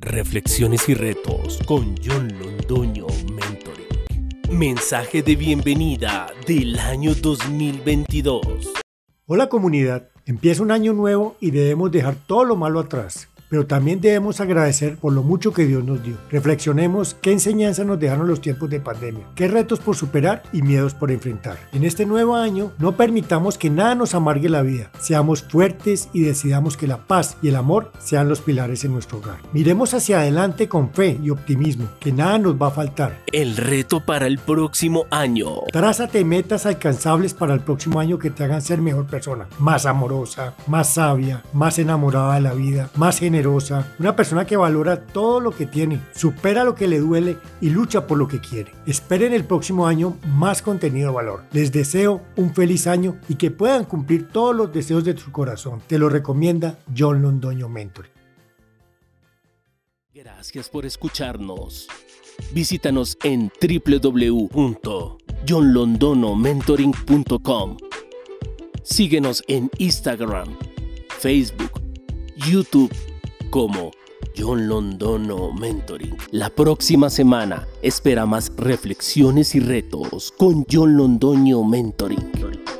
Reflexiones y retos con John Londoño Mentoring. Mensaje de bienvenida del año 2022. Hola comunidad, empieza un año nuevo y debemos dejar todo lo malo atrás pero también debemos agradecer por lo mucho que Dios nos dio. Reflexionemos qué enseñanza nos dejaron los tiempos de pandemia, qué retos por superar y miedos por enfrentar. En este nuevo año no permitamos que nada nos amargue la vida, seamos fuertes y decidamos que la paz y el amor sean los pilares en nuestro hogar. Miremos hacia adelante con fe y optimismo, que nada nos va a faltar. El reto para el próximo año. Trázate metas alcanzables para el próximo año que te hagan ser mejor persona, más amorosa, más sabia, más enamorada de la vida, más generosa una persona que valora todo lo que tiene, supera lo que le duele y lucha por lo que quiere. Esperen el próximo año más contenido de valor. Les deseo un feliz año y que puedan cumplir todos los deseos de su corazón. Te lo recomienda John Londoño Mentor. Gracias por escucharnos. Visítanos en www.johnlondonomentoring.com. Síguenos en Instagram, Facebook, YouTube como John Londono Mentoring. La próxima semana espera más reflexiones y retos con John Londoño Mentoring.